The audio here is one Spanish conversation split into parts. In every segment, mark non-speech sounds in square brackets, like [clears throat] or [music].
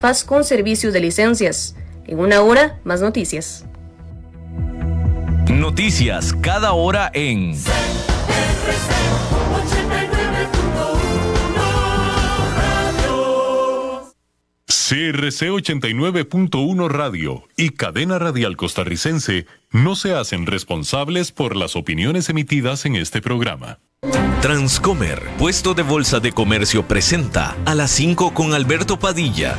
Paz con servicios de licencias. En una hora, más noticias. Noticias cada hora en CRC 89.1 Radio y Cadena Radial Costarricense no se hacen responsables por las opiniones emitidas en este programa. Transcomer, puesto de bolsa de comercio, presenta a las 5 con Alberto Padilla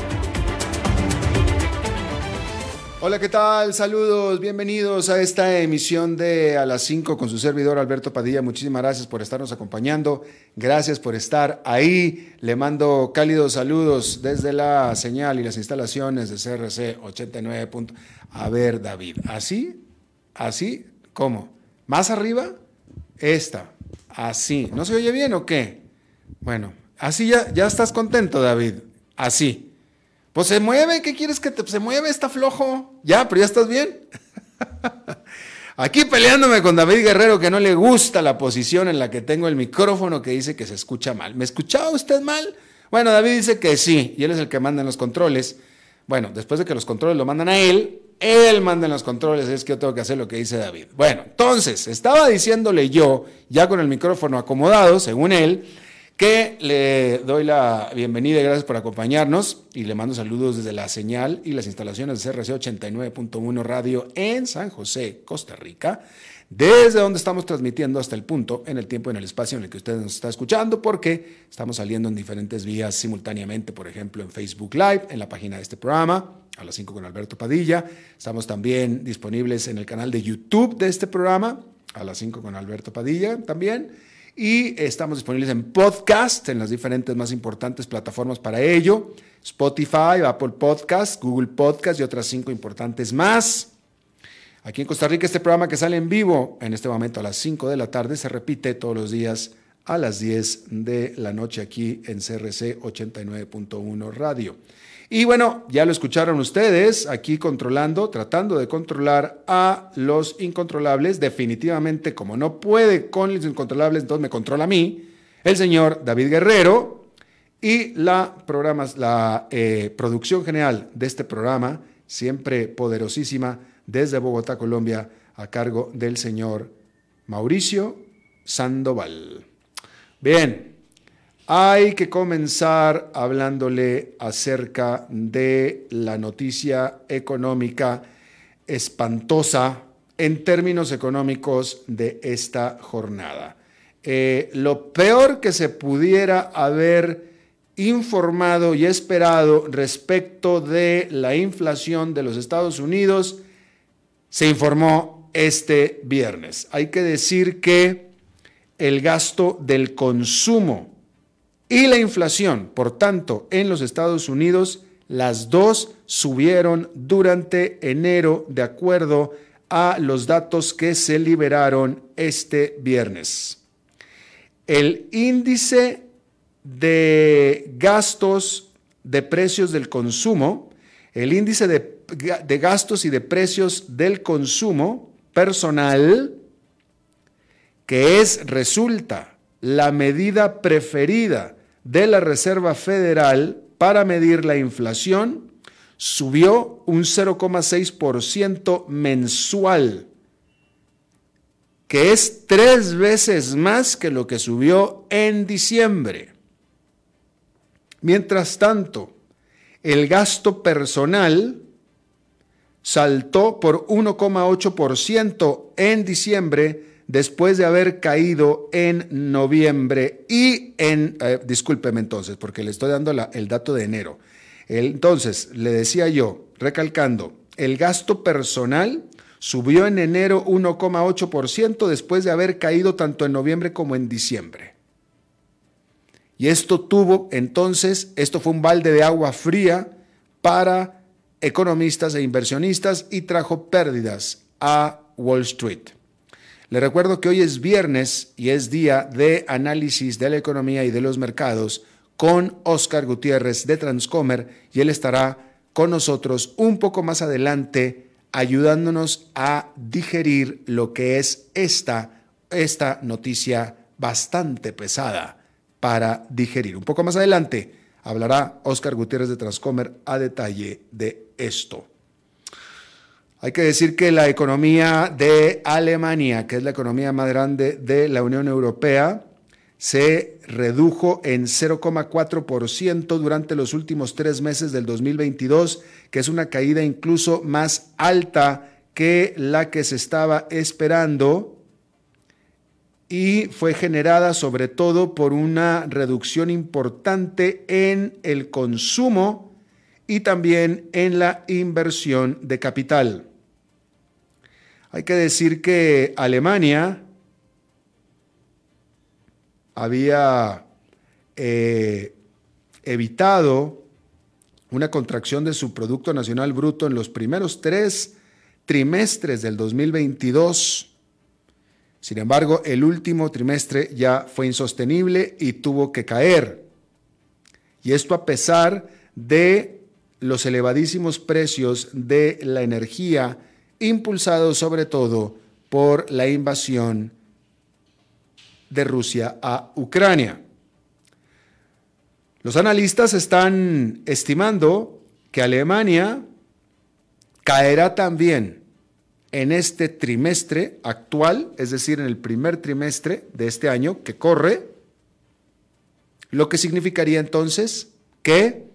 Hola, ¿qué tal? Saludos, bienvenidos a esta emisión de A las 5 con su servidor Alberto Padilla. Muchísimas gracias por estarnos acompañando, gracias por estar ahí. Le mando cálidos saludos desde la señal y las instalaciones de CRC 89. A ver, David, ¿así? ¿Así? ¿Cómo? ¿Más arriba? Esta, así. ¿No se oye bien o qué? Bueno, así ya, ya estás contento, David. Así. Pues se mueve, ¿qué quieres que te, se mueve? Está flojo. Ya, pero ya estás bien. [laughs] Aquí peleándome con David Guerrero que no le gusta la posición en la que tengo el micrófono que dice que se escucha mal. ¿Me escuchaba usted mal? Bueno, David dice que sí, y él es el que manda en los controles. Bueno, después de que los controles lo mandan a él, él manda en los controles, es que yo tengo que hacer lo que dice David. Bueno, entonces, estaba diciéndole yo, ya con el micrófono acomodado, según él, que le doy la bienvenida y gracias por acompañarnos y le mando saludos desde la señal y las instalaciones de CRC 89.1 Radio en San José, Costa Rica, desde donde estamos transmitiendo hasta el punto, en el tiempo y en el espacio en el que usted nos está escuchando, porque estamos saliendo en diferentes vías simultáneamente, por ejemplo, en Facebook Live, en la página de este programa, a las 5 con Alberto Padilla. Estamos también disponibles en el canal de YouTube de este programa, a las 5 con Alberto Padilla también y estamos disponibles en podcast, en las diferentes más importantes plataformas para ello, Spotify, Apple Podcast, Google Podcast y otras cinco importantes más. Aquí en Costa Rica este programa que sale en vivo en este momento a las 5 de la tarde se repite todos los días a las 10 de la noche aquí en CRC 89.1 Radio. Y bueno, ya lo escucharon ustedes aquí controlando, tratando de controlar a los incontrolables. Definitivamente, como no puede con los incontrolables, entonces me controla a mí, el señor David Guerrero. Y la, programas, la eh, producción general de este programa, siempre poderosísima, desde Bogotá, Colombia, a cargo del señor Mauricio Sandoval. Bien, hay que comenzar hablándole acerca de la noticia económica espantosa en términos económicos de esta jornada. Eh, lo peor que se pudiera haber informado y esperado respecto de la inflación de los Estados Unidos se informó este viernes. Hay que decir que el gasto del consumo y la inflación. Por tanto, en los Estados Unidos, las dos subieron durante enero de acuerdo a los datos que se liberaron este viernes. El índice de gastos de precios del consumo, el índice de, de, gastos y de precios del consumo personal, que es, resulta, la medida preferida de la Reserva Federal para medir la inflación subió un 0,6% mensual, que es tres veces más que lo que subió en diciembre. Mientras tanto, el gasto personal saltó por 1,8% en diciembre después de haber caído en noviembre y en, eh, discúlpeme entonces, porque le estoy dando el dato de enero. Entonces, le decía yo, recalcando, el gasto personal subió en enero 1,8% después de haber caído tanto en noviembre como en diciembre. Y esto tuvo, entonces, esto fue un balde de agua fría para economistas e inversionistas y trajo pérdidas a Wall Street. Le recuerdo que hoy es viernes y es día de análisis de la economía y de los mercados con Oscar Gutiérrez de Transcomer y él estará con nosotros un poco más adelante ayudándonos a digerir lo que es esta, esta noticia bastante pesada para digerir. Un poco más adelante hablará Oscar Gutiérrez de Transcomer a detalle de esto. Hay que decir que la economía de Alemania, que es la economía más grande de la Unión Europea, se redujo en 0,4% durante los últimos tres meses del 2022, que es una caída incluso más alta que la que se estaba esperando y fue generada sobre todo por una reducción importante en el consumo y también en la inversión de capital. Hay que decir que Alemania había eh, evitado una contracción de su Producto Nacional Bruto en los primeros tres trimestres del 2022 sin embargo, el último trimestre ya fue insostenible y tuvo que caer. Y esto a pesar de los elevadísimos precios de la energía, impulsados sobre todo por la invasión de Rusia a Ucrania. Los analistas están estimando que Alemania caerá también en este trimestre actual, es decir, en el primer trimestre de este año que corre, lo que significaría entonces que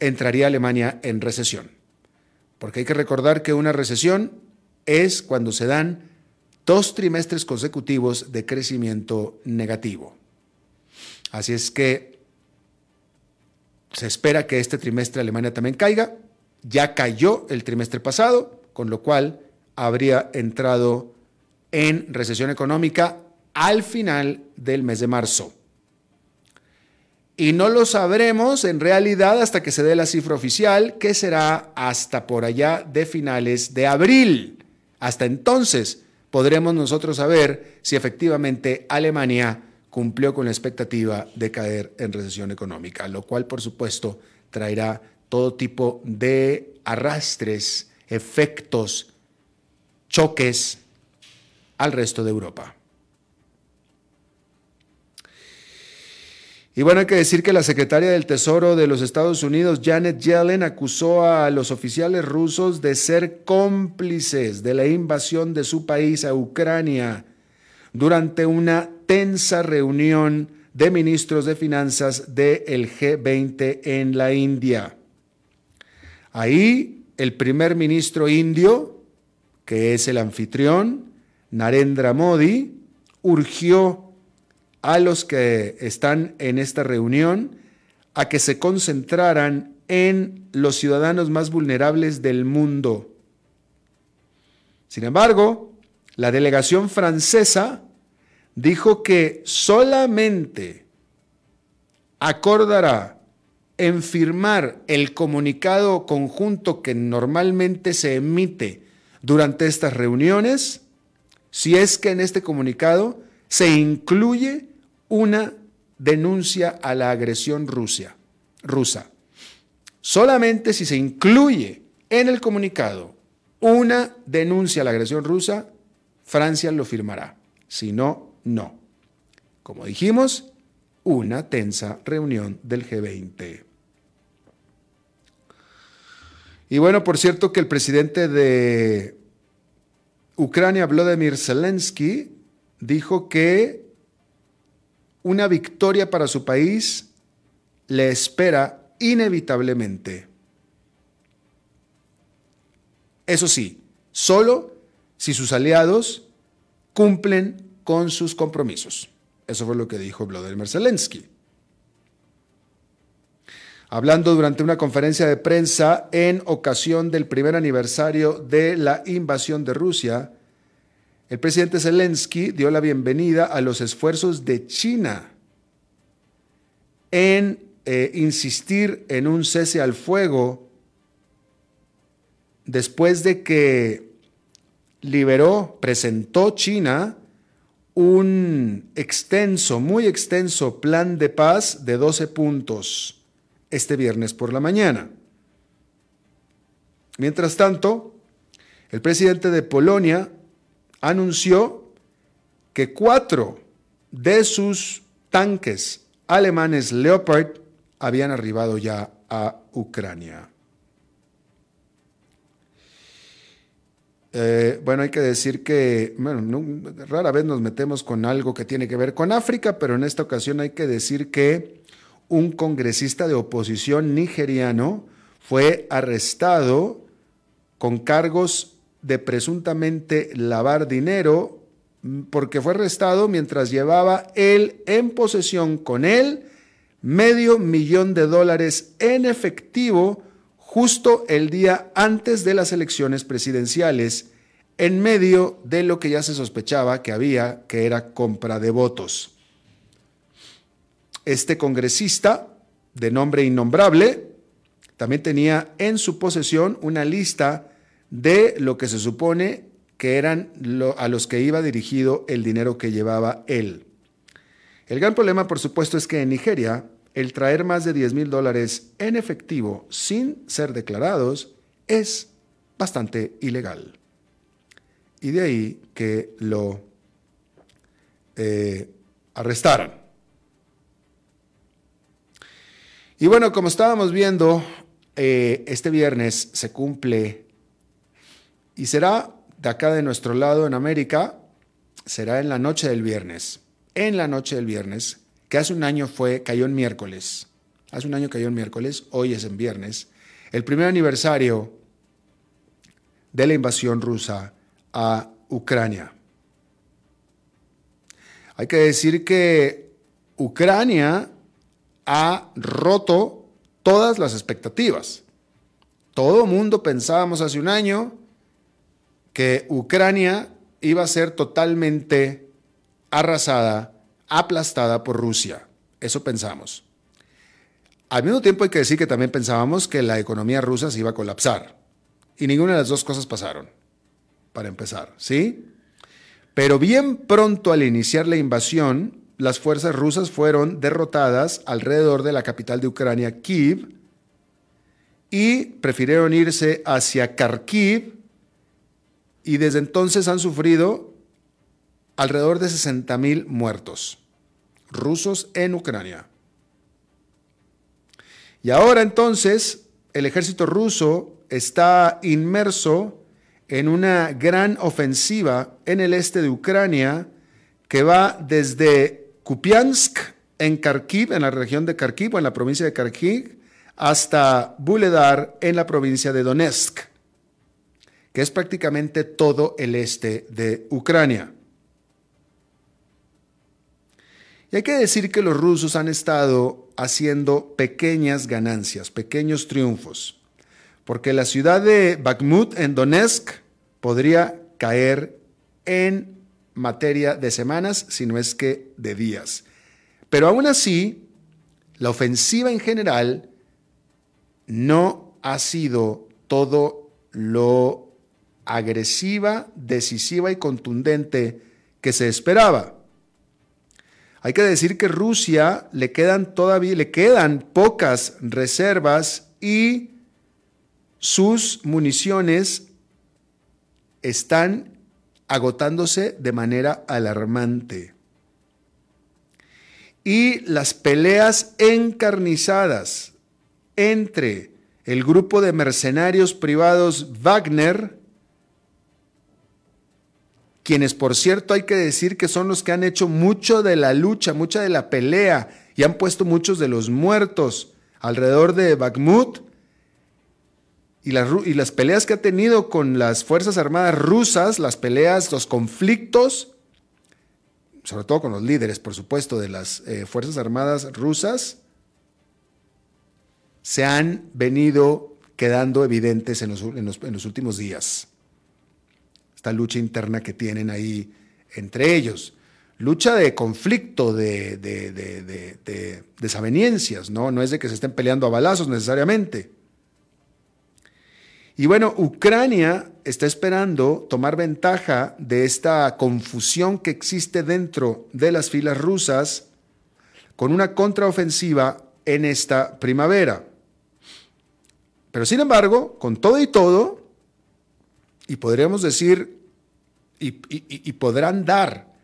entraría Alemania en recesión. Porque hay que recordar que una recesión es cuando se dan dos trimestres consecutivos de crecimiento negativo. Así es que se espera que este trimestre Alemania también caiga. Ya cayó el trimestre pasado, con lo cual habría entrado en recesión económica al final del mes de marzo. Y no lo sabremos en realidad hasta que se dé la cifra oficial, que será hasta por allá de finales de abril. Hasta entonces podremos nosotros saber si efectivamente Alemania cumplió con la expectativa de caer en recesión económica, lo cual por supuesto traerá todo tipo de arrastres efectos, choques al resto de Europa. Y bueno, hay que decir que la secretaria del Tesoro de los Estados Unidos, Janet Yellen, acusó a los oficiales rusos de ser cómplices de la invasión de su país a Ucrania durante una tensa reunión de ministros de finanzas del G20 en la India. Ahí el primer ministro indio, que es el anfitrión, Narendra Modi, urgió a los que están en esta reunión a que se concentraran en los ciudadanos más vulnerables del mundo. Sin embargo, la delegación francesa dijo que solamente acordará en firmar el comunicado conjunto que normalmente se emite durante estas reuniones, si es que en este comunicado se incluye una denuncia a la agresión rusa. Solamente si se incluye en el comunicado una denuncia a la agresión rusa, Francia lo firmará. Si no, no. Como dijimos, una tensa reunión del G20. Y bueno, por cierto que el presidente de Ucrania, Vladimir Zelensky, dijo que una victoria para su país le espera inevitablemente. Eso sí, solo si sus aliados cumplen con sus compromisos. Eso fue lo que dijo Vladimir Zelensky hablando durante una conferencia de prensa en ocasión del primer aniversario de la invasión de Rusia, el presidente Zelensky dio la bienvenida a los esfuerzos de China en eh, insistir en un cese al fuego después de que liberó, presentó China un extenso, muy extenso plan de paz de 12 puntos este viernes por la mañana. Mientras tanto, el presidente de Polonia anunció que cuatro de sus tanques alemanes Leopard habían arribado ya a Ucrania. Eh, bueno, hay que decir que, rara vez nos metemos con algo que tiene que ver con África, pero en esta ocasión hay que decir que un congresista de oposición nigeriano fue arrestado con cargos de presuntamente lavar dinero mm, porque fue arrestado mientras llevaba él en posesión con él medio millón de dólares en efectivo justo el día antes de las elecciones presidenciales, en medio de lo que ya se sospechaba que había, que era compra de votos. Este congresista, de nombre innombrable, también tenía en su posesión una lista de lo que se supone que eran a los que iba dirigido el dinero que llevaba él. El gran problema, por supuesto, es que en Nigeria el traer más de 10 mil dólares en efectivo sin ser declarados es bastante ilegal. Y de ahí que lo eh, arrestaran. Y bueno, como estábamos viendo, eh, este viernes se cumple y será de acá de nuestro lado en América, será en la noche del viernes. En la noche del viernes que hace un año fue, cayó en miércoles. Hace un año cayó en miércoles, hoy es en viernes. El primer aniversario de la invasión rusa a Ucrania. Hay que decir que Ucrania ha roto todas las expectativas. Todo mundo pensábamos hace un año que Ucrania iba a ser totalmente arrasada aplastada por Rusia. Eso pensamos. Al mismo tiempo hay que decir que también pensábamos que la economía rusa se iba a colapsar. Y ninguna de las dos cosas pasaron, para empezar, ¿sí? Pero bien pronto al iniciar la invasión, las fuerzas rusas fueron derrotadas alrededor de la capital de Ucrania, Kiev, y prefirieron irse hacia Kharkiv, y desde entonces han sufrido alrededor de 60.000 muertos rusos en Ucrania. Y ahora entonces el ejército ruso está inmerso en una gran ofensiva en el este de Ucrania que va desde Kupiansk en Kharkiv, en la región de Kharkiv o en la provincia de Kharkiv, hasta Buledar en la provincia de Donetsk, que es prácticamente todo el este de Ucrania. Y hay que decir que los rusos han estado haciendo pequeñas ganancias, pequeños triunfos, porque la ciudad de Bakhmut en Donetsk podría caer en materia de semanas, si no es que de días. Pero aún así, la ofensiva en general no ha sido todo lo agresiva, decisiva y contundente que se esperaba. Hay que decir que Rusia le quedan todavía le quedan pocas reservas y sus municiones están agotándose de manera alarmante. Y las peleas encarnizadas entre el grupo de mercenarios privados Wagner quienes por cierto hay que decir que son los que han hecho mucho de la lucha, mucha de la pelea y han puesto muchos de los muertos alrededor de Bakhmut y las, peleas que ha tenido con las Fuerzas Armadas rusas, las peleas, los conflictos, sobre todo con los líderes, por supuesto, de las eh, Fuerzas Armadas rusas, se han venido quedando evidentes en los últimos días lucha interna que tienen ahí entre ellos. Lucha de conflicto, de, desaveniencias, ¿no? No es de que se estén peleando a balazos necesariamente. Y bueno, Ucrania está esperando tomar ventaja de esta confusión que existe dentro de las filas rusas con una contraofensiva en esta primavera. Pero sin embargo, con todo y todo, y podríamos decir, y, podrán dar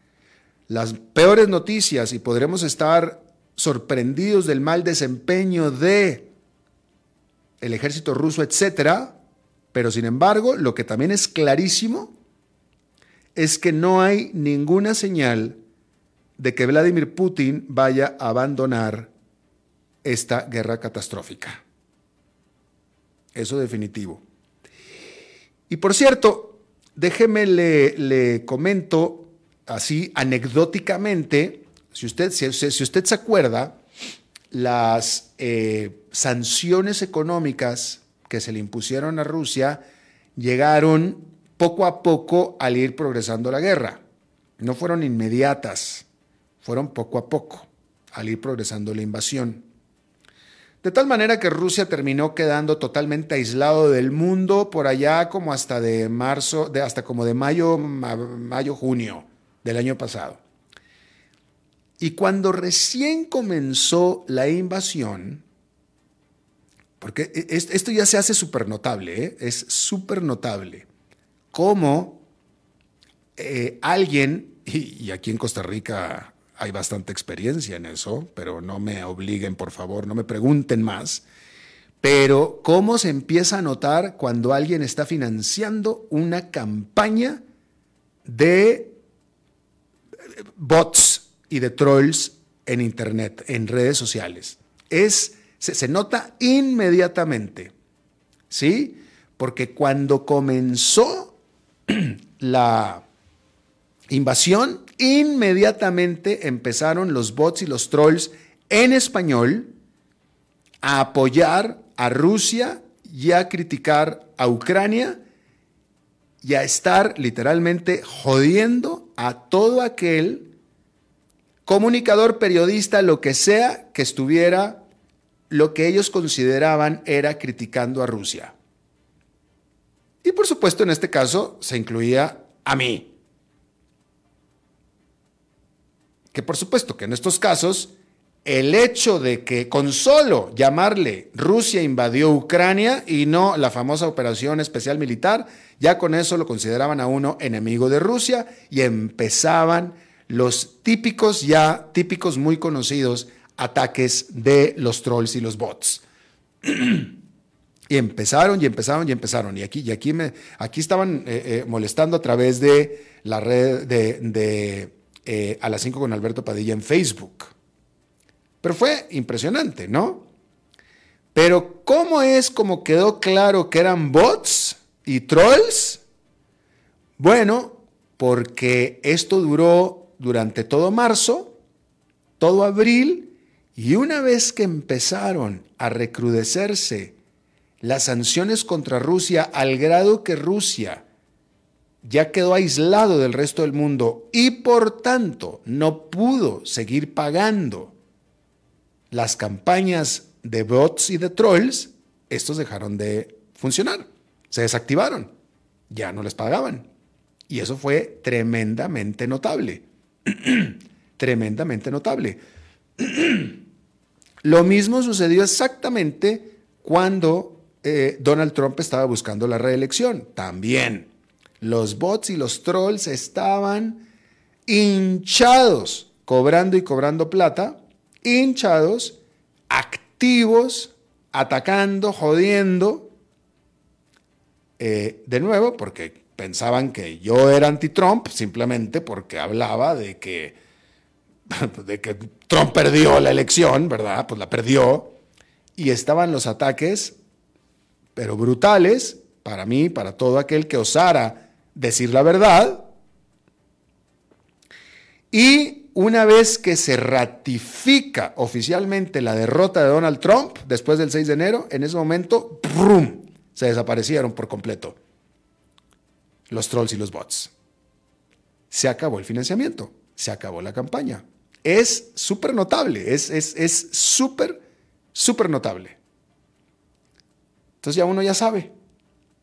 las peores noticias y podremos estar sorprendidos del mal desempeño de el ejército ruso, etcétera, pero sin embargo, lo que también es clarísimo es que no hay ninguna señal de que Vladimir Putin vaya a abandonar esta guerra catastrófica. Eso definitivo. Y por cierto, déjeme le, comento así anecdóticamente, si usted, si, usted se acuerda, las eh, sanciones económicas que se le impusieron a Rusia llegaron poco a poco al ir progresando la guerra. No fueron inmediatas, fueron poco a poco al ir progresando la invasión. De tal manera que Rusia terminó quedando totalmente aislado del mundo por allá como hasta de marzo, hasta como de mayo, mayo, junio del año pasado. Y cuando recién comenzó la invasión, porque e, esto ya se hace súper notable, ¿eh? es súper notable, cómo eh, alguien, y aquí en Costa Rica hay bastante experiencia en eso, pero no me obliguen, por favor, no me pregunten más. Pero cómo se empieza a notar cuando alguien está financiando una campaña de bots y de trolls en Internet, en redes sociales. Es, se, se nota inmediatamente, ¿sí? Porque cuando comenzó [clears throat] la invasión, inmediatamente empezaron los bots y los trolls en español a apoyar a Rusia y a criticar a Ucrania y a estar literalmente jodiendo a todo aquel comunicador, periodista, lo que sea que estuviera, lo que ellos consideraban era criticando a Rusia. Y por supuesto en este caso se incluía a mí. Que por supuesto que en estos casos el hecho de que con solo llamarle Rusia invadió Ucrania y no la famosa operación especial militar, ya con eso lo consideraban a uno enemigo de Rusia y empezaban los típicos, ya típicos muy conocidos ataques de los trolls y los bots. y empezaron y empezaron y empezaron. Y aquí, y aquí, me, aquí estaban eh, eh, molestando a través de la red de eh, a las 5 con Alberto Padilla en Facebook. Pero fue impresionante, ¿no? Pero ¿cómo es como quedó claro que eran bots y trolls? Bueno, porque esto duró durante todo marzo, todo abril, y una vez que empezaron a recrudecerse las sanciones contra Rusia al grado que Rusia ya quedó aislado del resto del mundo y por tanto no pudo seguir pagando las campañas de bots y de trolls, estos dejaron de funcionar, se desactivaron, ya no les pagaban. Y eso fue tremendamente notable, [clears throat] tremendamente notable. [clears throat] Lo mismo sucedió exactamente cuando eh, Donald Trump estaba buscando la reelección, también los bots y los trolls estaban hinchados, cobrando y cobrando plata, hinchados, activos, atacando, jodiendo. Eh, de nuevo, porque pensaban que yo era anti-Trump, simplemente porque hablaba de que, [laughs] de que Trump perdió la elección, ¿verdad? Pues la perdió. Y estaban los ataques, pero brutales, para mí, para todo aquel que osara decir la verdad. Y una vez que se ratifica oficialmente la derrota de Donald Trump, después del 6 de enero, en ese momento, ¡brum! se desaparecieron por completo los trolls y los bots. Se acabó el financiamiento, se acabó la campaña. Es súper notable, es súper, es, súper notable. Entonces ya uno ya sabe,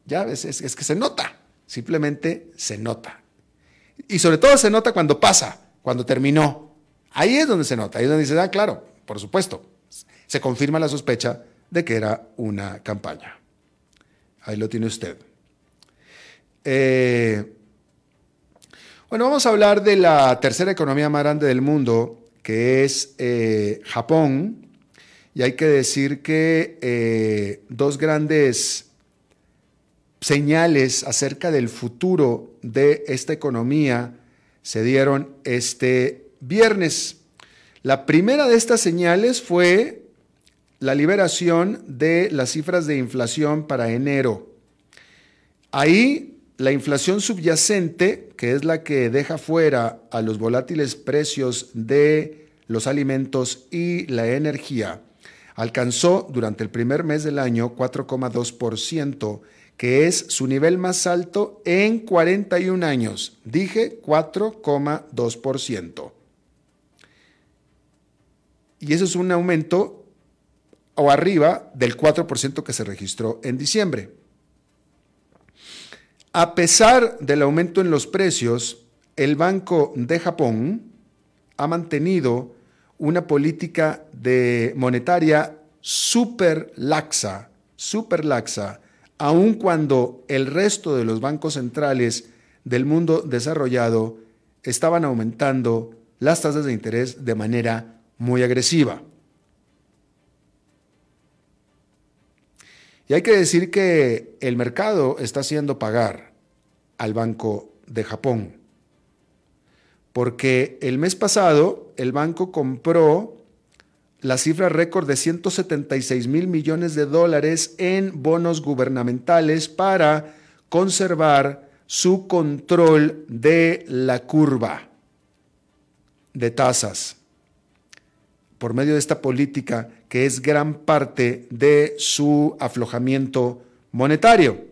Ya, es, es que se nota, simplemente se nota. Y sobre todo se nota cuando pasa, cuando terminó. Ahí es donde se nota, ahí es donde dice, ah, claro, por supuesto, se confirma la sospecha de que era una campaña. Ahí lo tiene usted. Eh, bueno, vamos a hablar de la tercera economía más grande del mundo, que es eh, Japón. Y hay que decir que eh, dos grandes señales acerca del futuro de esta economía se dieron este viernes. La primera de estas señales fue la liberación de las cifras de inflación para enero. Ahí la inflación subyacente, que es la que deja fuera a los volátiles precios de los alimentos y la energía, alcanzó durante el primer mes del año 4,2%, que es su nivel más alto en 41 años. Dije 4,2%. Y eso es un aumento o arriba del 4% que se registró en diciembre. A pesar del aumento en los precios, el Banco de Japón ha mantenido una política de monetaria súper laxa, súper laxa, aun cuando el resto de los bancos centrales del mundo desarrollado estaban aumentando las tasas de interés de manera muy agresiva. Y hay que decir que el mercado está haciendo pagar al Banco de Japón, porque el mes pasado el banco compró la cifra récord de 176 mil millones de dólares en bonos gubernamentales para conservar su control de la curva de tasas por medio de esta política que es gran parte de su aflojamiento monetario.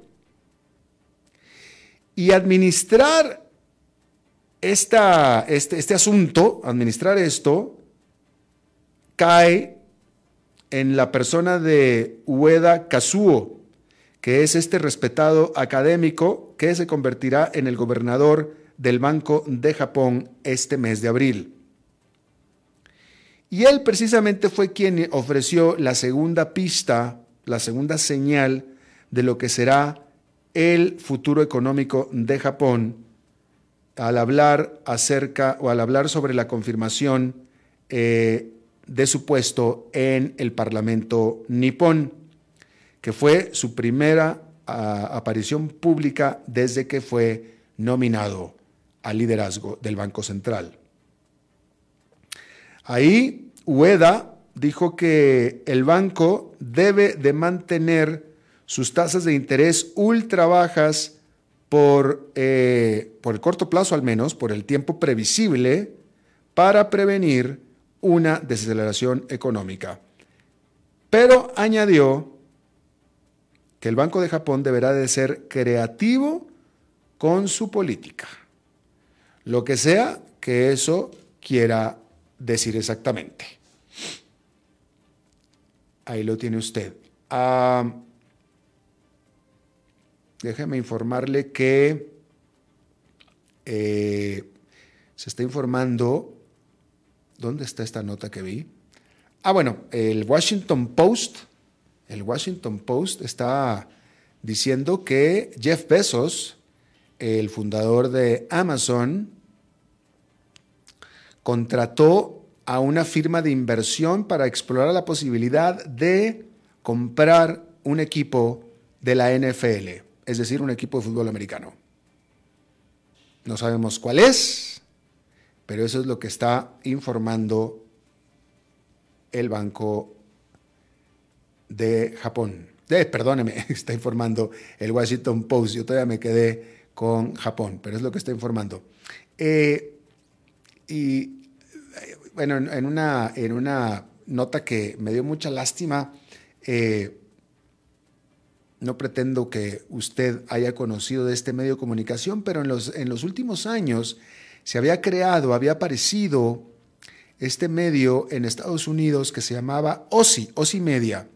Y administrar esta, este, este asunto, administrar esto, cae en la persona de Ueda Kazuo, que es este respetado académico que se convertirá en el gobernador del Banco de Japón este mes de abril. Y él precisamente fue quien ofreció la segunda pista, la segunda señal de lo que será el futuro económico de Japón al hablar acerca o al hablar sobre la confirmación eh, de su puesto en el Parlamento nipón, que fue su primera aparición pública desde que fue nominado al liderazgo del Banco Central. Ahí Ueda dijo que el banco debe de mantener sus tasas de interés ultra bajas por, eh, por el corto plazo al menos, por el tiempo previsible, para prevenir una desaceleración económica. Pero añadió que el Banco de Japón deberá de ser creativo con su política, lo que sea que eso quiera decir exactamente. Ahí lo tiene usted. Ah, déjeme informarle que eh, se está informando. ¿Dónde está esta nota que vi? Ah, bueno, el Washington Post, el Washington Post está diciendo que Jeff Bezos, el fundador de Amazon, contrató a una firma de inversión para explorar la posibilidad de comprar un equipo de la NFL, es decir, un equipo de fútbol americano. No sabemos cuál es, pero eso es lo que está informando el Banco de Japón. Eh, perdóneme, [laughs] está informando el Washington Post. Yo todavía me quedé con Japón, pero es lo que está informando. Eh, y bueno, en una, en una nota que me dio mucha lástima, eh, no pretendo que usted haya conocido de este medio de comunicación, pero en los, en los últimos años se había creado, había aparecido este medio en Estados Unidos que se llamaba OSI, OSI Media.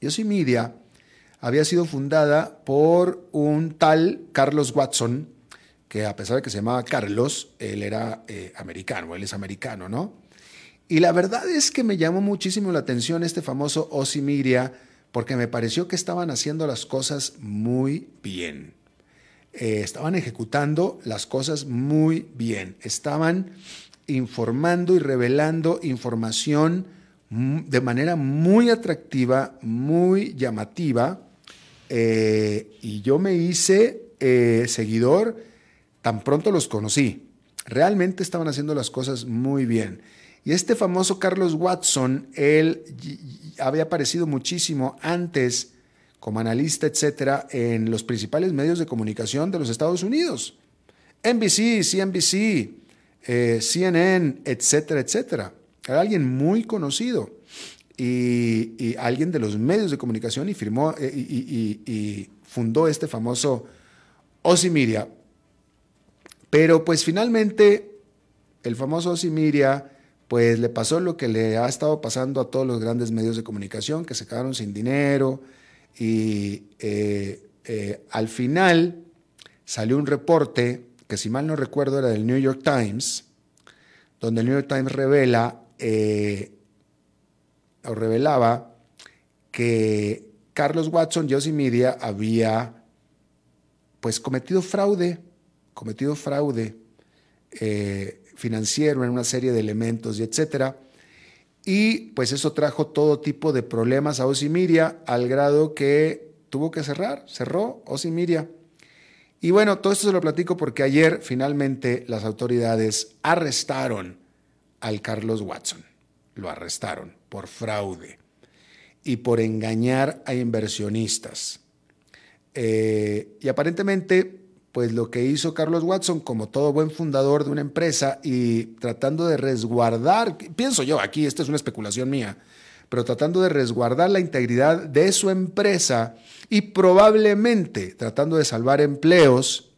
Y OSI Media había sido fundada por un tal Carlos Watson, que a pesar de que se llamaba Carlos, él era eh, americano, él es americano, ¿no? Y la verdad es que me llamó muchísimo la atención este famoso Osimiria, porque me pareció que estaban haciendo las cosas muy bien. Eh, estaban ejecutando las cosas muy bien. Estaban informando y revelando información de manera muy atractiva, muy llamativa. Eh, y yo me hice eh, seguidor tan pronto los conocí. Realmente estaban haciendo las cosas muy bien. Y este famoso Carlos Watson, él había aparecido muchísimo antes como analista, etcétera, en los principales medios de comunicación de los Estados Unidos. NBC, CNBC, eh, CNN, etcétera, etcétera. Era alguien muy conocido y, alguien de los medios de comunicación y firmó eh, y, fundó este famoso Osimiria. Pero pues finalmente el famoso Osimiria pues le pasó lo que le ha estado pasando a todos los grandes medios de comunicación, que se quedaron sin dinero y eh, al final salió un reporte que si mal no recuerdo era del New York Times, donde el New York Times revela eh, o revelaba que Carlos Watson, Josie Media, había pues cometido fraude, cometido fraude eh, financiero en una serie de elementos y etcétera. Y pues eso trajo todo tipo de problemas a Osimiria al grado que tuvo que cerrar, cerró Osimiria. Y bueno, todo esto se lo platico porque ayer finalmente las autoridades arrestaron al Carlos Watson. Lo arrestaron por fraude y por engañar a inversionistas. Eh, y aparentemente, pues lo que hizo Carlos Watson, como todo buen fundador de una empresa y tratando de resguardar, pienso yo aquí, esta es una especulación mía, pero tratando de resguardar la integridad de su empresa y probablemente tratando de salvar empleos,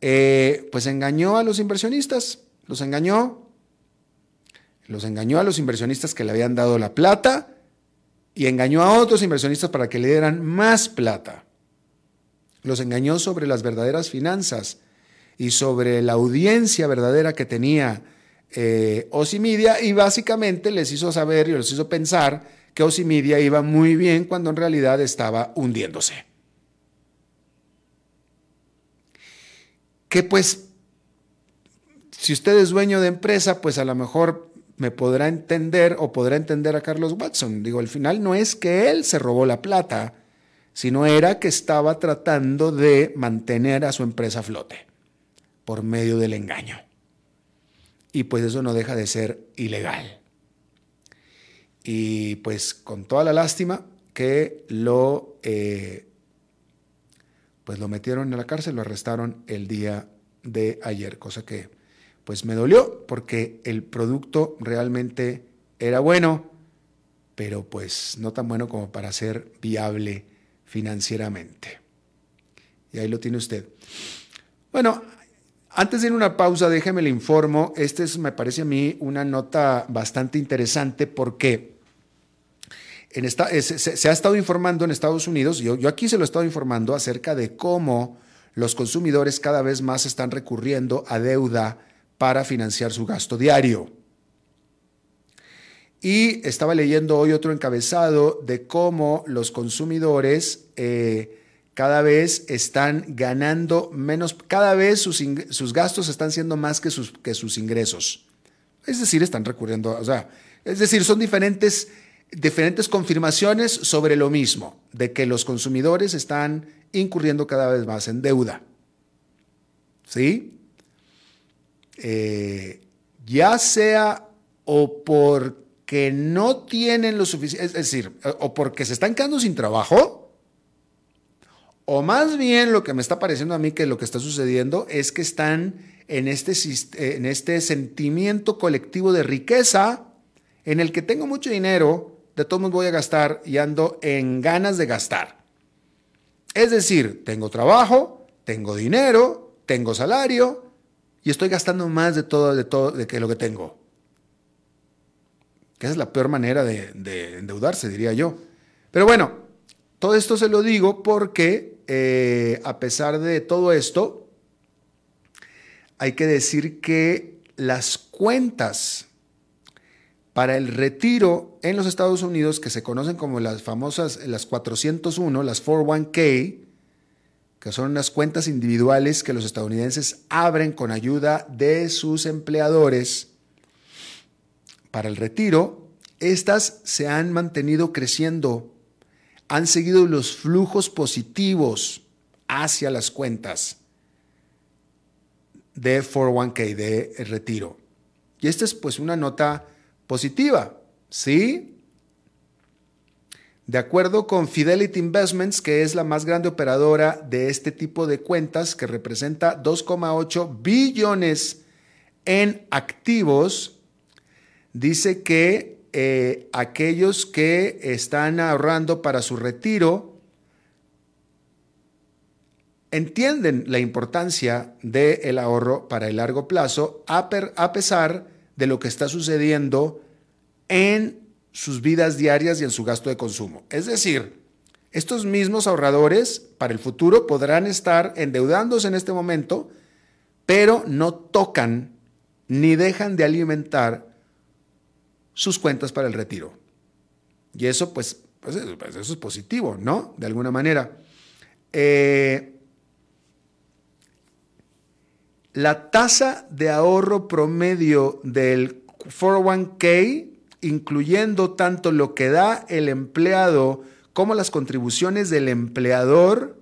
eh, pues engañó a los inversionistas, los engañó, los engañó a los inversionistas que le habían dado la plata y engañó a otros inversionistas para que le dieran más plata. Los engañó sobre las verdaderas finanzas y sobre la audiencia verdadera que tenía eh, Media y básicamente les hizo saber y les hizo pensar que Osimidia iba muy bien cuando en realidad estaba hundiéndose. Que pues, si usted es dueño de empresa, pues a lo mejor me podrá entender o podrá entender a Carlos Watson. Digo, al final no es que él se robó la plata, sino era que estaba tratando de mantener a su empresa a flote por medio del engaño. Y pues eso no deja de ser ilegal. Y pues con toda la lástima que lo, eh, pues lo metieron en la cárcel, lo arrestaron el día de ayer, cosa que pues me dolió porque el producto realmente era bueno, pero pues no tan bueno como para ser viable financieramente. Y ahí lo tiene usted. Bueno, antes de ir a una pausa, déjeme le informo. Este es, me parece a mí una nota bastante interesante porque en esta, se, ha estado informando en Estados Unidos, yo, yo aquí se lo he estado informando acerca de cómo los consumidores cada vez más están recurriendo a deuda para financiar su gasto diario. Y estaba leyendo hoy otro encabezado de cómo los consumidores eh, cada vez están ganando menos, cada vez sus, sus, gastos están siendo más que sus, que sus ingresos. Es decir, están recurriendo, o sea, es decir, son diferentes diferentes confirmaciones sobre lo mismo, de que los consumidores están incurriendo cada vez más en deuda. ¿Sí? Eh, ya sea o porque no tienen lo suficiente, es decir, o porque se están quedando sin trabajo, o más bien lo que me está pareciendo a mí que lo que está sucediendo es que están en este, en este sentimiento colectivo de riqueza en el que tengo mucho dinero, de todos modos voy a gastar y ando en ganas de gastar. Es decir, tengo trabajo, tengo dinero, tengo salario y estoy gastando más de todo, de todo, de que lo que tengo. Que es la peor manera de, de endeudarse, diría yo. Pero bueno, todo esto se lo digo porque eh, a pesar de todo esto, hay que decir que las cuentas para el retiro en los Estados Unidos, que se conocen como las famosas, las 401, las 401k, que son unas cuentas individuales que los estadounidenses abren con ayuda de sus empleadores para el retiro, estas se han mantenido creciendo, han seguido los flujos positivos hacia las cuentas de 401k, de retiro. Y esta es pues una nota positiva, ¿sí? De acuerdo con Fidelity Investments, que es la más grande operadora de este tipo de cuentas, que representa 2,8 billones en activos, dice que eh, aquellos que están ahorrando para su retiro entienden la importancia del ahorro para el largo plazo, a, a pesar de lo que está sucediendo en sus vidas diarias y en su gasto de consumo. Es decir, estos mismos ahorradores para el futuro podrán estar endeudándose en este momento, pero no tocan ni dejan de alimentar sus cuentas para el retiro. Y eso, pues, pues, pues eso es positivo, ¿no? De alguna manera. Eh, la tasa de ahorro promedio del 401k incluyendo tanto lo que da el empleado como las contribuciones del empleador,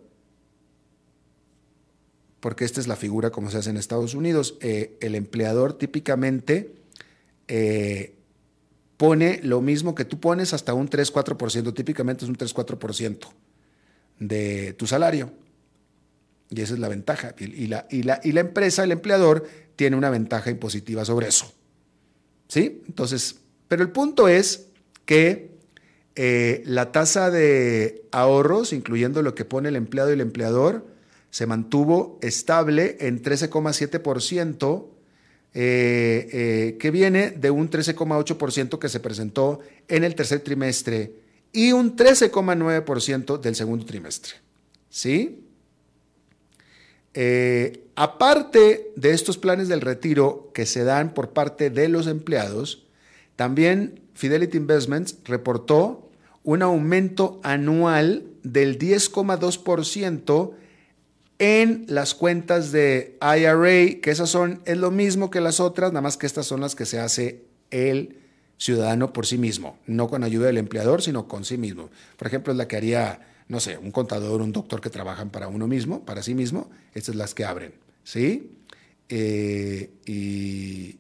porque esta es la figura como se hace en Estados Unidos, eh, el empleador típicamente eh, pone lo mismo que tú pones hasta un 3-4%, típicamente es un 3-4% de tu salario. Y esa es la ventaja. Y, la, y, la, y la empresa, el empleador, tiene una ventaja impositiva sobre eso. ¿Sí? Entonces, pero el punto es que eh, la tasa de ahorros, incluyendo lo que pone el empleado y el empleador, se mantuvo estable en 13,7%, eh, eh, que viene de un 13,8% que se presentó en el tercer trimestre y un 13,9% del segundo trimestre. ¿Sí? aparte de estos planes del retiro que se dan por parte de los empleados, también Fidelity Investments reportó un aumento anual del 10,2% en las cuentas de IRA, que esas son, es lo mismo que las otras, nada más que estas son las que se hace el ciudadano por sí mismo, no con ayuda del empleador, sino con sí mismo. Por ejemplo, es la que haría, no sé, un contador, un doctor que trabajan para uno mismo, para sí mismo, estas son las que abren, ¿sí? Eh, y,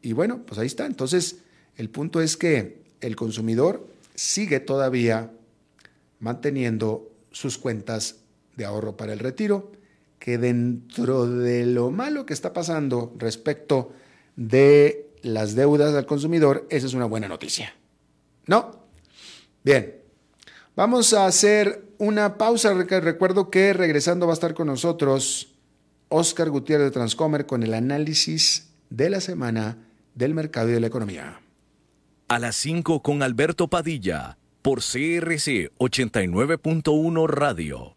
y bueno, pues ahí está. Entonces, el punto es que el consumidor sigue todavía manteniendo sus cuentas de ahorro para el retiro, que dentro de lo malo que está pasando respecto de las deudas al consumidor, esa es una buena noticia. ¿No? Bien, vamos a hacer una pausa. Recuerdo que regresando va a estar con nosotros Oscar Gutiérrez de Transcomer con el análisis de la semana del mercado y de la economía a las 5 con Alberto Padilla por CRC 89.1 Radio.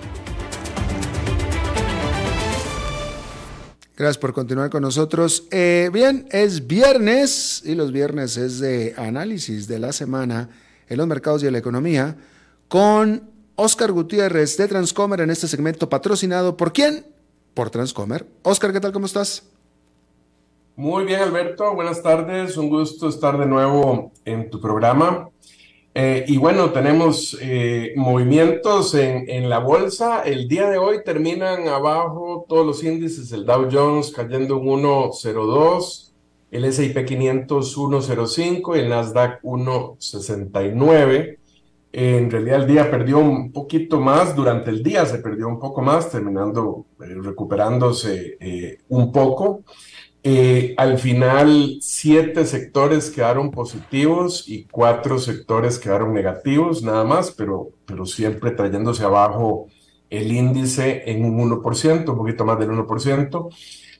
Gracias por continuar con nosotros. Eh, bien, es viernes y los viernes es de análisis de la semana en los mercados y en la economía con Oscar Gutiérrez de Transcomer en este segmento patrocinado por quién? Por Transcomer. Oscar, ¿qué tal? ¿Cómo estás? Muy bien, Alberto. Buenas tardes. Un gusto estar de nuevo en tu programa. Eh, y bueno, tenemos eh, movimientos en, en, la bolsa. El día de hoy terminan abajo todos los índices, el Dow Jones cayendo un 1.02, el S&P 500 1.05 y el Nasdaq 1.69. En realidad el día perdió un poquito más, durante el día se perdió un poco más, terminando eh, recuperándose un poco. Al final, siete sectores quedaron positivos y cuatro sectores quedaron negativos, nada más, pero, pero siempre trayéndose abajo el índice en un 1%, un poquito más del 1%.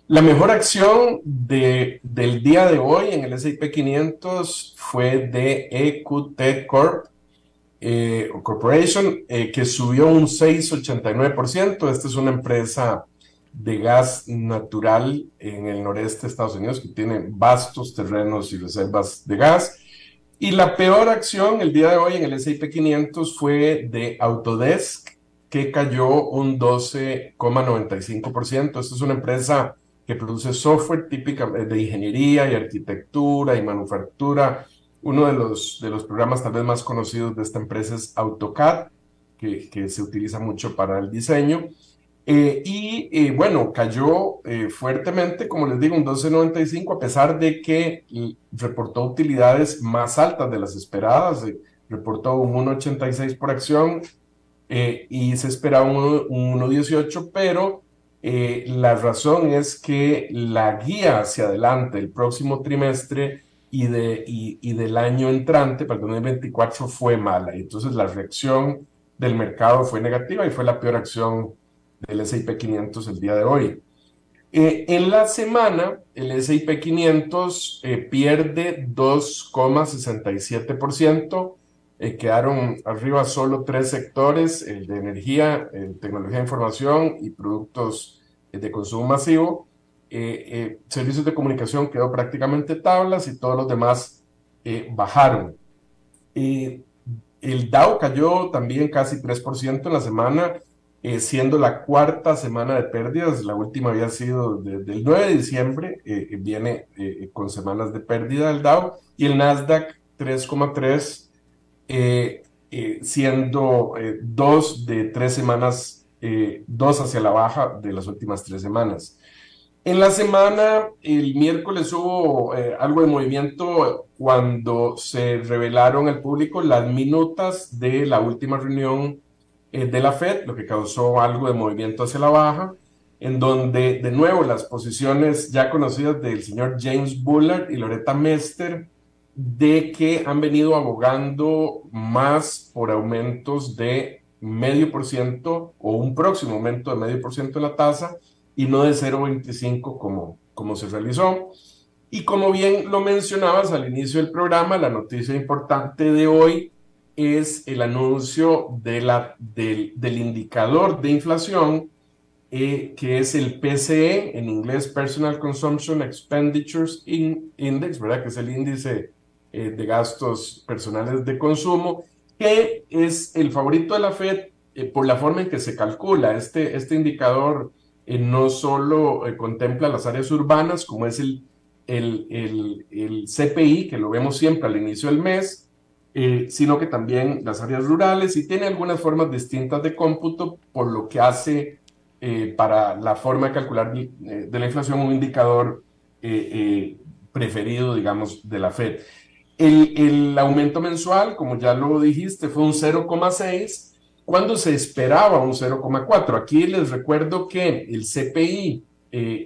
La mejor acción de, del día de hoy en el S&P 500 fue de EQT Corp, eh, Corporation, eh, que subió un 6,89%. Esta es una empresa de gas natural en el noreste de Estados Unidos, que tiene vastos terrenos y reservas de gas. Y la peor acción el día de hoy en el S&P 500 fue de Autodesk, que cayó un 12,95%. Esta es una empresa que produce software típica de ingeniería y arquitectura y manufactura. Uno de los, de los programas tal vez más conocidos de esta empresa es AutoCAD, que, que se utiliza mucho para el diseño. Eh, y eh, bueno, cayó eh, fuertemente, como les digo, un 12.95, a pesar de que reportó utilidades más altas de las esperadas, reportó un 1.86 por acción y se esperaba un, 1.18, pero la razón es que la guía hacia adelante el próximo trimestre y, de, y, y del año entrante, para el 2024, fue mala. Y entonces la reacción del mercado fue negativa y fue la peor acción del S&P 500 el día de hoy. Eh, en la semana, el S&P 500 eh, pierde 2,67%. Eh, quedaron arriba solo tres sectores, el de energía, tecnología de información y productos de consumo masivo. servicios de comunicación quedó prácticamente tablas y todos los demás bajaron. el Dow cayó también casi 3% en la semana eh, siendo la cuarta semana de pérdidas, la última había sido desde el 9 de diciembre, eh, eh, viene con semanas de pérdida el Dow, y el Nasdaq 3,3, siendo dos de tres semanas, dos hacia la baja de las últimas tres semanas. En la semana, el miércoles hubo algo de movimiento cuando se revelaron al público las minutas de la última reunión eh, de la Fed, lo que causó algo de movimiento hacia la baja, en donde de nuevo las posiciones ya conocidas del señor James Bullard y Loretta Mester, de que han venido abogando más por aumentos de medio por ciento o un próximo aumento de medio por ciento de la tasa y no de 0,25 como, como se realizó. Y como bien lo mencionabas al inicio del programa, la noticia importante de hoy es el anuncio de la, del, del indicador de inflación, eh, que es el PCE, en inglés Personal Consumption Expenditures Index, ¿verdad? Que es el índice eh, de gastos personales de consumo, que es el favorito de la Fed eh, por la forma en que se calcula. Este, este indicador no solo contempla las áreas urbanas, como es el, el, el, el CPI, que lo vemos siempre al inicio del mes, eh, sino que también las áreas rurales y tiene algunas formas distintas de cómputo, por lo que hace eh, para la forma de calcular eh, de la inflación un indicador preferido, digamos, de la Fed. El, el, aumento mensual, como ya lo dijiste, fue un 0,6 cuando se esperaba un 0,4. Aquí les recuerdo que el CPI,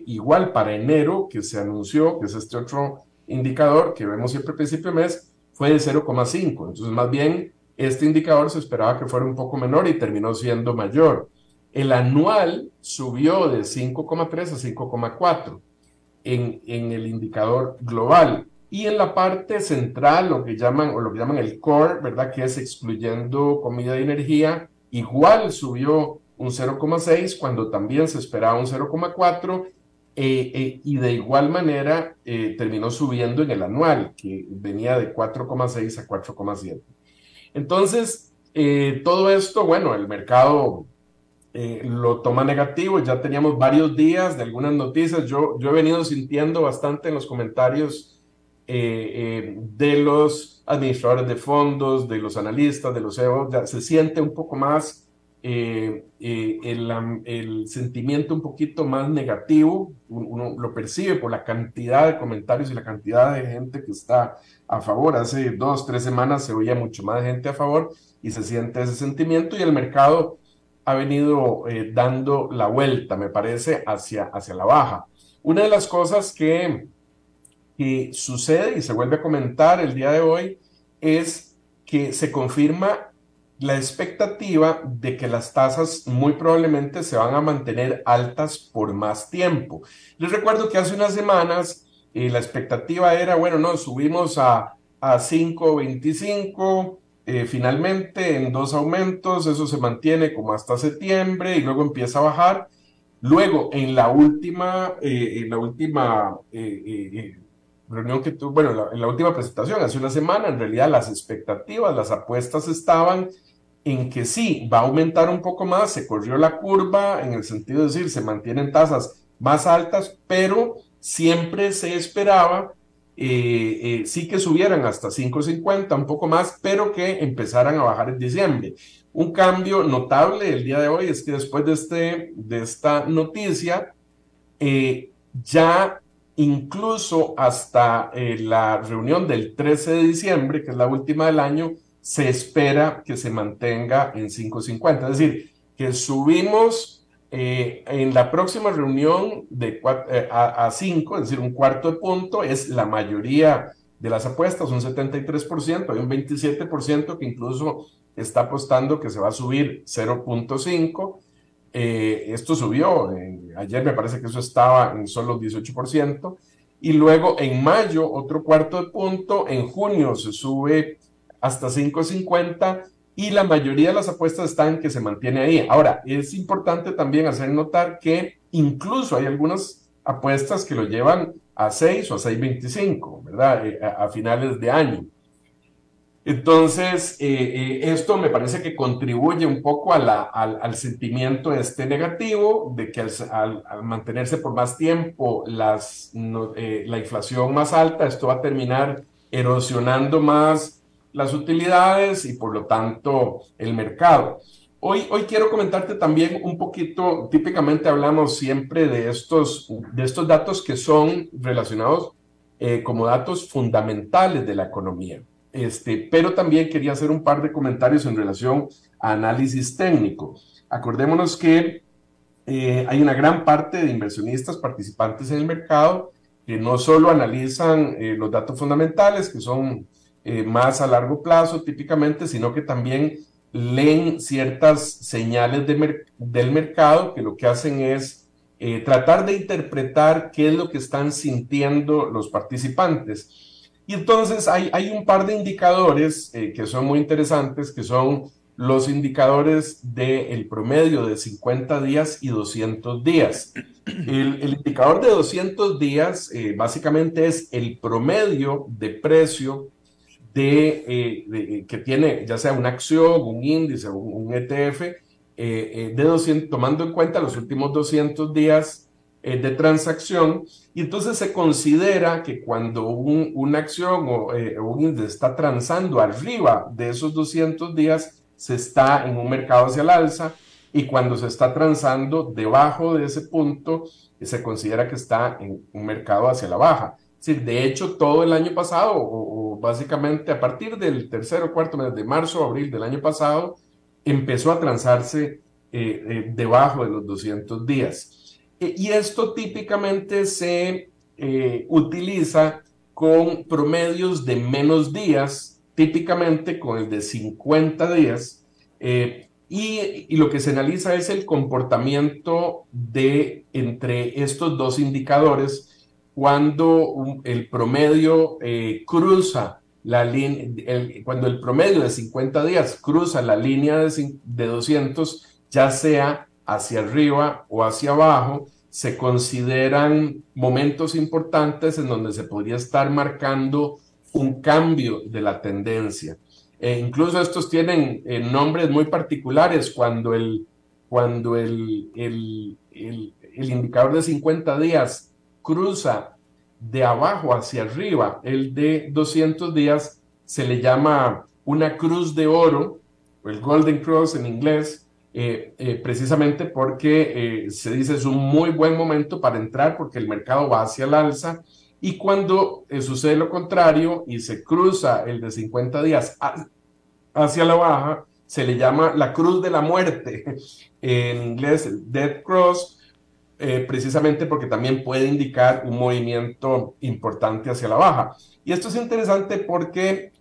igual para enero, que se anunció, que es este otro indicador que vemos siempre principio mes, fue de 0,5. Entonces, más bien, este indicador se esperaba que fuera un poco menor y terminó siendo mayor. El anual subió de 5,3 a 5,4 en, en el indicador global. Y en la parte central, lo que llaman, o lo que llaman el core, ¿verdad? Que es excluyendo comida y energía, igual subió un 0,6 cuando también se esperaba un 0,4 eh, eh, y de igual manera eh, terminó subiendo en el anual, que venía de 4,6 a 4,7. Entonces, todo esto, bueno, el mercado eh, lo toma negativo. Ya teníamos varios días de algunas noticias. Yo, yo he venido sintiendo bastante en los comentarios eh, de los administradores de fondos, de los analistas, de los CEOs, se siente un poco más el, el, sentimiento un poquito más negativo, uno lo percibe por la cantidad de comentarios y la cantidad de gente que está a favor. Hace dos, tres semanas se oía mucho más gente a favor y se siente ese sentimiento y el mercado ha venido eh, dando la vuelta, me parece, hacia, hacia la baja. Una de las cosas que, que sucede y se vuelve a comentar el día de hoy es que se confirma la expectativa de que las tasas muy probablemente se van a mantener altas por más tiempo. Les recuerdo que hace unas semanas eh, la expectativa era, bueno, no, subimos a, a 5.25, eh, finalmente en dos aumentos, eso se mantiene como hasta septiembre y luego empieza a bajar. Luego, en la última, eh, en la última reunión que tuvo, bueno, en la última presentación, hace una semana, en realidad las expectativas, las apuestas estaban en que sí, va a aumentar un poco más, se corrió la curva en el sentido de decir, se mantienen tasas más altas, pero siempre se esperaba eh, eh, sí que subieran hasta 5.50, un poco más, pero que empezaran a bajar en diciembre. Un cambio notable el día de hoy es que después de, este, de esta noticia, eh, ya incluso hasta la reunión del 13 de diciembre, que es la última del año, se espera que se mantenga en 5.50. Es decir, que subimos eh, en la próxima reunión de eh, a, 5, es decir, un cuarto de punto, es la mayoría de las apuestas, un 73%, hay un 27% que incluso está apostando que se va a subir 0.5. Eh, esto subió, ayer me parece que eso estaba en solo 18%. Y luego en mayo, otro cuarto de punto, en junio se sube hasta 5.50 y la mayoría de las apuestas están que se mantiene ahí. Ahora, es importante también hacer notar que incluso hay algunas apuestas que lo llevan a 6 o a 6.25, ¿verdad? Eh, a, finales de año. Entonces, eh, eh, esto me parece que contribuye un poco a la, al, sentimiento este negativo de que al, mantenerse por más tiempo las, la inflación más alta, esto va a terminar erosionando más las utilidades y por lo tanto el mercado. Hoy, hoy quiero comentarte también un poquito, típicamente hablamos siempre de estos, de estos datos que son relacionados eh, como datos fundamentales de la economía. Este, pero también quería hacer un par de comentarios en relación a análisis técnico. Acordémonos que eh, hay una gran parte de inversionistas participantes en el mercado que no solo analizan eh, los datos fundamentales, que son eh, más a largo plazo típicamente, sino que también leen ciertas señales del mercado que lo que hacen es tratar de interpretar qué es lo que están sintiendo los participantes. Y entonces hay, hay un par de indicadores eh, que son muy interesantes, que son los indicadores del promedio de 50 días y 200 días. El, indicador de 200 días básicamente es el promedio de precio eh, de, que tiene ya sea una acción, un índice, un, un ETF, eh, eh, de 200, tomando en cuenta los últimos 200 días de transacción, y entonces se considera que cuando un, una acción o, un índice está transando arriba de esos 200 días, se está en un mercado hacia el alza, y cuando se está transando debajo de ese punto, se considera que está en un mercado hacia la baja. Sí, de hecho, todo el año pasado, o, básicamente a partir del tercer o cuarto mes de marzo o abril del año pasado, empezó a transarse eh, eh, debajo de los 200 días. Y esto típicamente se eh, utiliza con promedios de menos días, típicamente con el de 50 días. Y, y, lo que se analiza es el comportamiento de entre estos dos indicadores cuando el promedio eh, cruza la línea, cuando el promedio de 50 días cruza la línea de, de 200, ya sea hacia arriba o hacia abajo, se consideran momentos importantes en donde se podría estar marcando un cambio de la tendencia. E incluso estos tienen eh, nombres muy particulares cuando el cuando el, el, el, indicador de 50 días cruza de abajo hacia arriba, el de 200 días se le llama una cruz de oro, o el Golden Cross en inglés, eh, eh, precisamente porque eh, se dice es un muy buen momento para entrar porque el mercado va hacia el alza y cuando sucede lo contrario y se cruza el de 50 días hacia la baja, se le llama la cruz de la muerte, [laughs] en inglés Death Cross, precisamente porque también puede indicar un movimiento importante hacia la baja. Y esto es interesante porque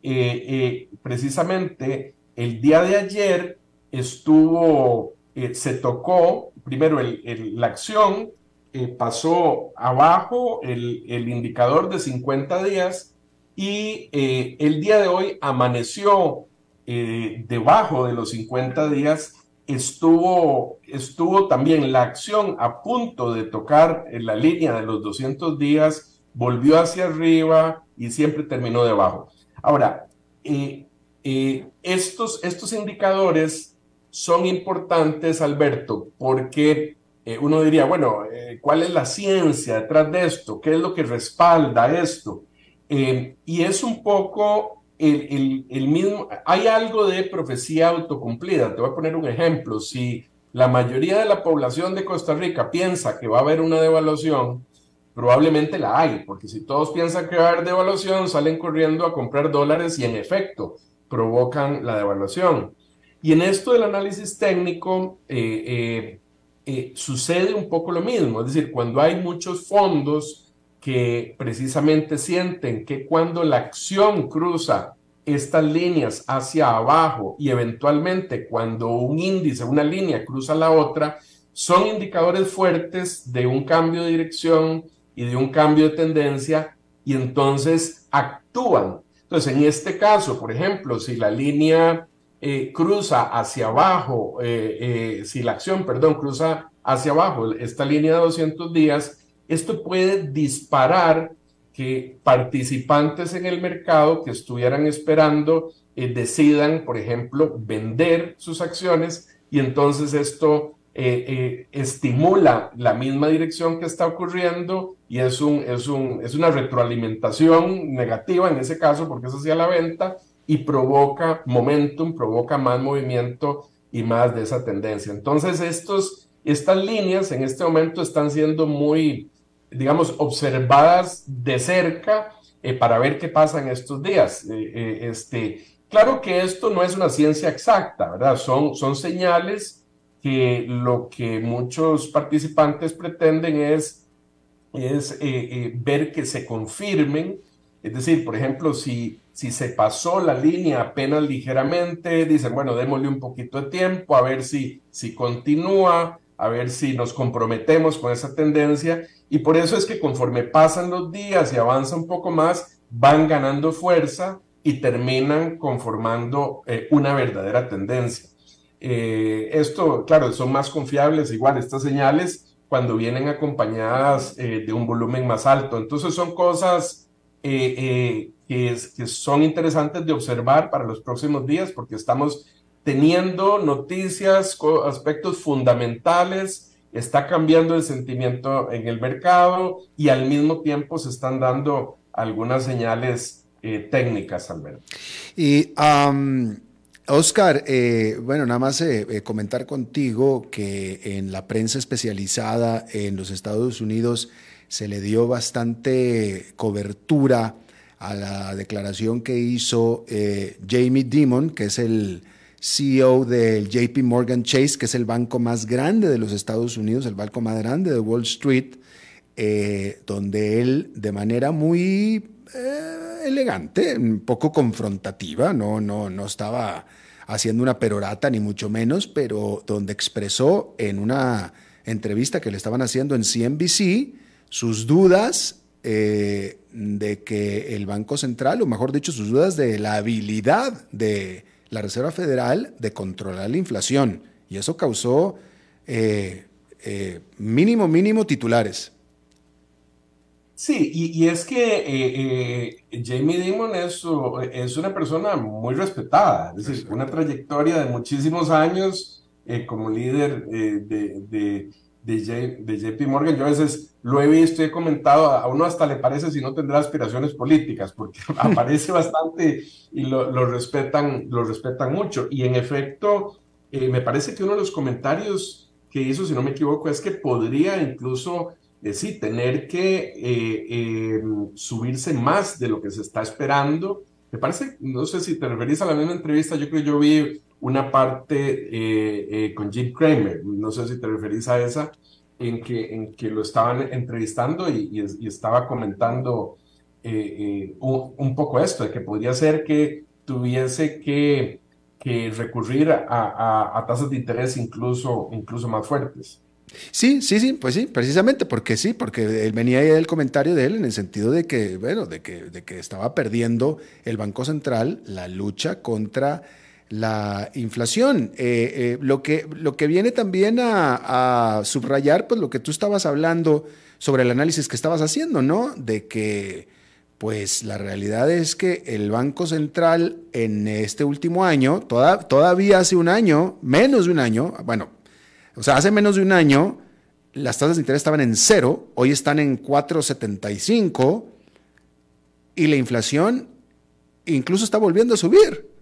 precisamente el día de ayer estuvo, eh, se tocó, primero la acción eh, pasó abajo el, indicador de 50 días y eh, el día de hoy amaneció debajo de los 50 días, estuvo, estuvo también la acción a punto de tocar en la línea de los 200 días, volvió hacia arriba y siempre terminó debajo. Ahora, estos, estos indicadores son importantes, Alberto, porque eh, uno diría, bueno, eh, ¿cuál es la ciencia detrás de esto? ¿Qué es lo que respalda esto? Eh, y es un poco el, el, mismo, hay algo de profecía autocumplida. Te voy a poner un ejemplo. Si la mayoría de la población de Costa Rica piensa que va a haber una devaluación, probablemente la hay, porque si todos piensan que va a haber devaluación, salen corriendo a comprar dólares y en efecto provocan la devaluación. Y en esto del análisis técnico eh, eh, eh, sucede un poco lo mismo, es decir, cuando hay muchos fondos que precisamente sienten que cuando la acción cruza estas líneas hacia abajo y eventualmente cuando un índice, una línea cruza la otra, son indicadores fuertes de un cambio de dirección y de un cambio de tendencia y entonces actúan. Entonces, en este caso, por ejemplo, si la línea eh, cruza hacia abajo, eh, eh, si la acción, perdón, cruza hacia abajo esta línea de 200 días, esto puede disparar que participantes en el mercado que estuvieran esperando decidan, por ejemplo, vender sus acciones y entonces esto estimula la misma dirección que está ocurriendo y es, un, es, un, es una retroalimentación negativa en ese caso porque es hacia la venta y provoca momentum, provoca más movimiento y más de esa tendencia. Entonces, estos, estas líneas en este momento están siendo muy, digamos, observadas de cerca eh, para ver qué pasa en estos días. Eh, eh, este, claro que esto no es una ciencia exacta, ¿verdad? Son, son señales que lo que muchos participantes pretenden es, es ver que se confirmen. Es decir, por ejemplo, si si se pasó la línea apenas ligeramente, dicen, bueno, démosle un poquito de tiempo a ver si, si continúa, a ver si nos comprometemos con esa tendencia. Y por eso es que conforme pasan los días y avanza un poco más, van ganando fuerza y terminan conformando eh, una verdadera tendencia. Eh, esto, claro, son más confiables igual estas señales cuando vienen acompañadas eh, de un volumen más alto. Entonces son cosas que, son interesantes de observar para los próximos días porque estamos teniendo noticias, aspectos fundamentales, está cambiando el sentimiento en el mercado y al mismo tiempo se están dando algunas señales eh, técnicas, Alberto. Y Oscar, eh, bueno, nada más eh, comentar contigo que en la prensa especializada en los Estados Unidos se le dio bastante cobertura a la declaración que hizo eh, Jamie Dimon, que es el CEO del JP Morgan Chase, que es el banco más grande de los Estados Unidos, el banco más grande de Wall Street, eh, donde él de manera muy eh, elegante, un poco confrontativa, no, no, no estaba haciendo una perorata ni mucho menos, pero donde expresó en una entrevista que le estaban haciendo en CNBC sus dudas eh, de que el Banco Central, o mejor dicho, sus dudas de la habilidad de la Reserva Federal de controlar la inflación. Y eso causó eh, eh, mínimo, mínimo titulares. Sí, y, es que Jamie Dimon es, es, una persona muy respetada, es decir, una trayectoria de muchísimos años como líder de, de, de, JP Morgan, yo a veces lo he visto y he comentado, a uno hasta le parece si no tendrá aspiraciones políticas, porque [laughs] aparece bastante y lo, lo, respetan, lo respetan mucho. Y en efecto, me parece que uno de los comentarios que hizo, si no me equivoco, es que podría incluso sí, tener que subirse más de lo que se está esperando me parece, no sé si te referís a la misma entrevista, yo creo que yo vi una parte eh, eh, con Jim Kramer, no sé si te referís a esa, en que, en que lo estaban entrevistando y, estaba comentando eh, un, poco esto, de que podría ser que tuviese que, recurrir a, tasas de interés incluso, incluso más fuertes. Sí, sí, sí, pues sí, precisamente porque sí, porque él venía ahí el comentario de él en el sentido de que, bueno, de que, de que estaba perdiendo el Banco Central la lucha contra la inflación. Eh, eh, lo, que, lo que viene también a, subrayar, pues lo que tú estabas hablando sobre el análisis que estabas haciendo, ¿no? De que, pues la realidad es que el Banco Central en este último año, todavía hace un año, menos de un año, bueno, o sea, hace menos de un año las tasas de interés estaban en cero, hoy están en 4,75 y la inflación incluso está volviendo a subir.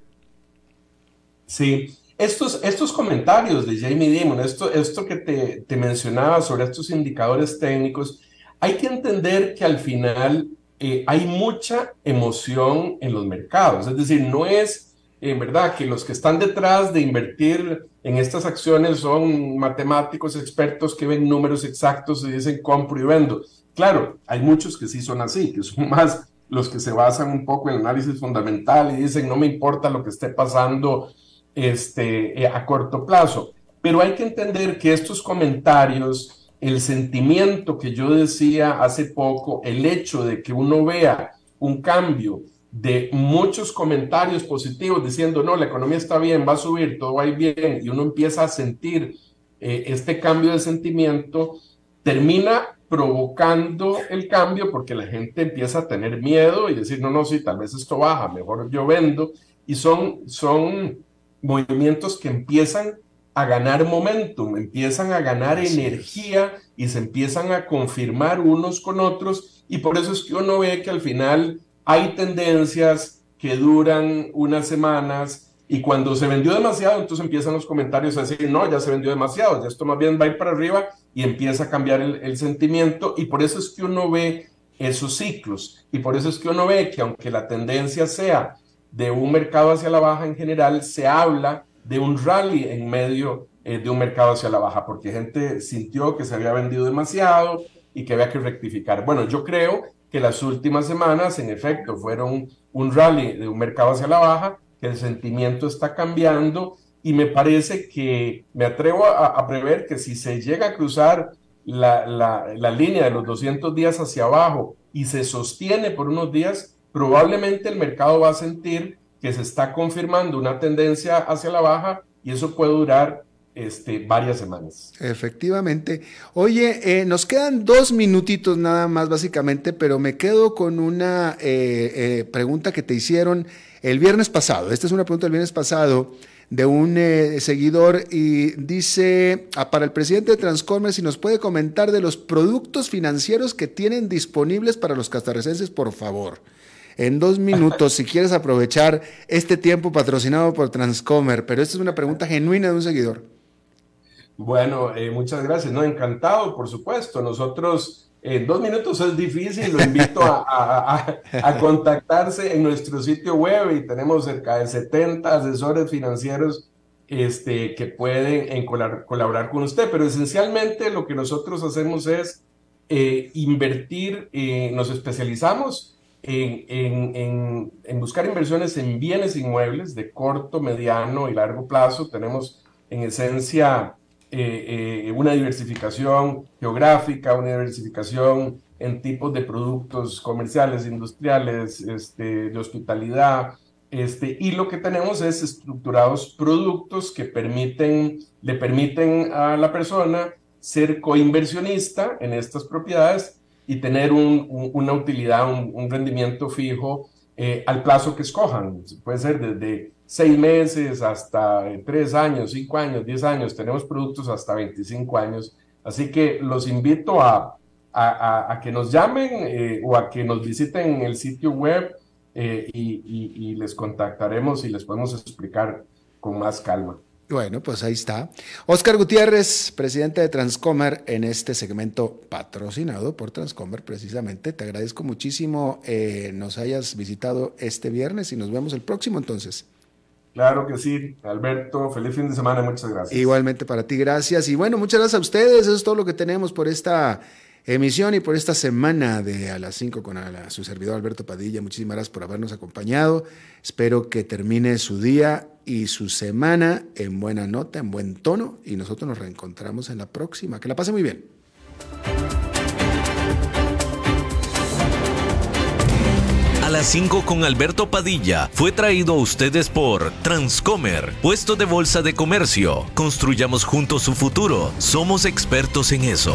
Sí, estos, estos comentarios de Jamie Dimon, esto, esto que te, te, mencionaba sobre estos indicadores técnicos, hay que entender que al final eh, hay mucha emoción en los mercados, es decir, no es en verdad que los que están detrás de invertir en estas acciones son matemáticos expertos que ven números exactos y dicen compro y vendo. Claro, hay muchos que sí son así, que son [laughs] más los que se basan un poco en análisis fundamental y dicen no me importa lo que esté pasando este, eh, a corto plazo. Pero hay que entender que estos comentarios, el sentimiento que yo decía hace poco, el hecho de que uno vea un cambio de muchos comentarios positivos diciendo, no, la economía está bien, va a subir, todo va bien, y uno empieza a sentir eh, este cambio de sentimiento, termina provocando el cambio porque la gente empieza a tener miedo y decir, no, no, sí, tal vez esto baja, mejor yo vendo, y son, son movimientos que empiezan a ganar momentum, empiezan a ganar energía y se empiezan a confirmar unos con otros, y por eso es que uno ve que al final hay tendencias que duran unas semanas y cuando se vendió demasiado, entonces empiezan los comentarios a decir, no, ya se vendió demasiado, ya esto más bien va a ir para arriba y empieza a cambiar el, sentimiento. Y por eso es que uno ve esos ciclos. Y por eso es que uno ve que aunque la tendencia sea de un mercado hacia la baja en general, se habla de un rally en medio eh, de un mercado hacia la baja, porque gente sintió que se había vendido demasiado y que había que rectificar. Bueno, yo creo que las últimas semanas, en efecto, fueron un rally de un mercado hacia la baja, que el sentimiento está cambiando y me parece que me atrevo a, prever que si se llega a cruzar la, la, línea de los 200 días hacia abajo y se sostiene por unos días, probablemente el mercado va a sentir que se está confirmando una tendencia hacia la baja y eso puede durar este, varias semanas. Efectivamente. Oye, eh, nos quedan dos minutitos nada más básicamente, pero me quedo con una eh, eh, pregunta que te hicieron el viernes pasado. Esta es una pregunta del viernes pasado de un seguidor y dice, ah, para el presidente de Transcomer, si nos puede comentar de los productos financieros que tienen disponibles para los castarrecenses, por favor. En dos minutos, si quieres aprovechar este tiempo patrocinado por Transcomer, pero esta es una pregunta genuina de un seguidor. Bueno, eh, muchas gracias. No, encantado, por supuesto. Nosotros en dos minutos es difícil, lo invito a, contactarse en nuestro sitio web y tenemos cerca de 70 asesores financieros este, que pueden colaborar con usted, pero esencialmente lo que nosotros hacemos es eh, invertir, eh, nos especializamos en, en buscar inversiones en bienes inmuebles de corto, mediano y largo plazo. Tenemos en esencia eh, eh, una diversificación geográfica, una diversificación en tipos de productos comerciales, industriales, este, de hospitalidad, este, y lo que tenemos es estructurados productos que le permiten a la persona ser coinversionista en estas propiedades y tener un, una utilidad, un, rendimiento fijo eh, al plazo que escojan. Puede ser desde seis meses hasta eh, tres años, cinco años, diez años. Tenemos productos hasta 25 años. Así que los invito a, a, que nos llamen eh, o a que nos visiten en el sitio web y, y les contactaremos y les podemos explicar con más calma. Bueno, pues ahí está. Oscar Gutiérrez, presidente de Transcomer, en este segmento patrocinado por Transcomer, precisamente. Te agradezco muchísimo eh, nos hayas visitado este viernes y nos vemos el próximo entonces. Claro que sí, Alberto. Feliz fin de semana, muchas gracias. Igualmente para ti, gracias. Y bueno, muchas gracias a ustedes. Eso es todo lo que tenemos por esta emisión y por esta semana de a las 5 con su servidor Alberto Padilla. Muchísimas gracias por habernos acompañado. Espero que termine su día y su semana en buena nota, en buen tono y nosotros nos reencontramos en la próxima. Que la pase muy bien. A las 5 con Alberto Padilla fue traído a ustedes por Transcomer, puesto de bolsa de comercio. Construyamos juntos su futuro. Somos expertos en eso.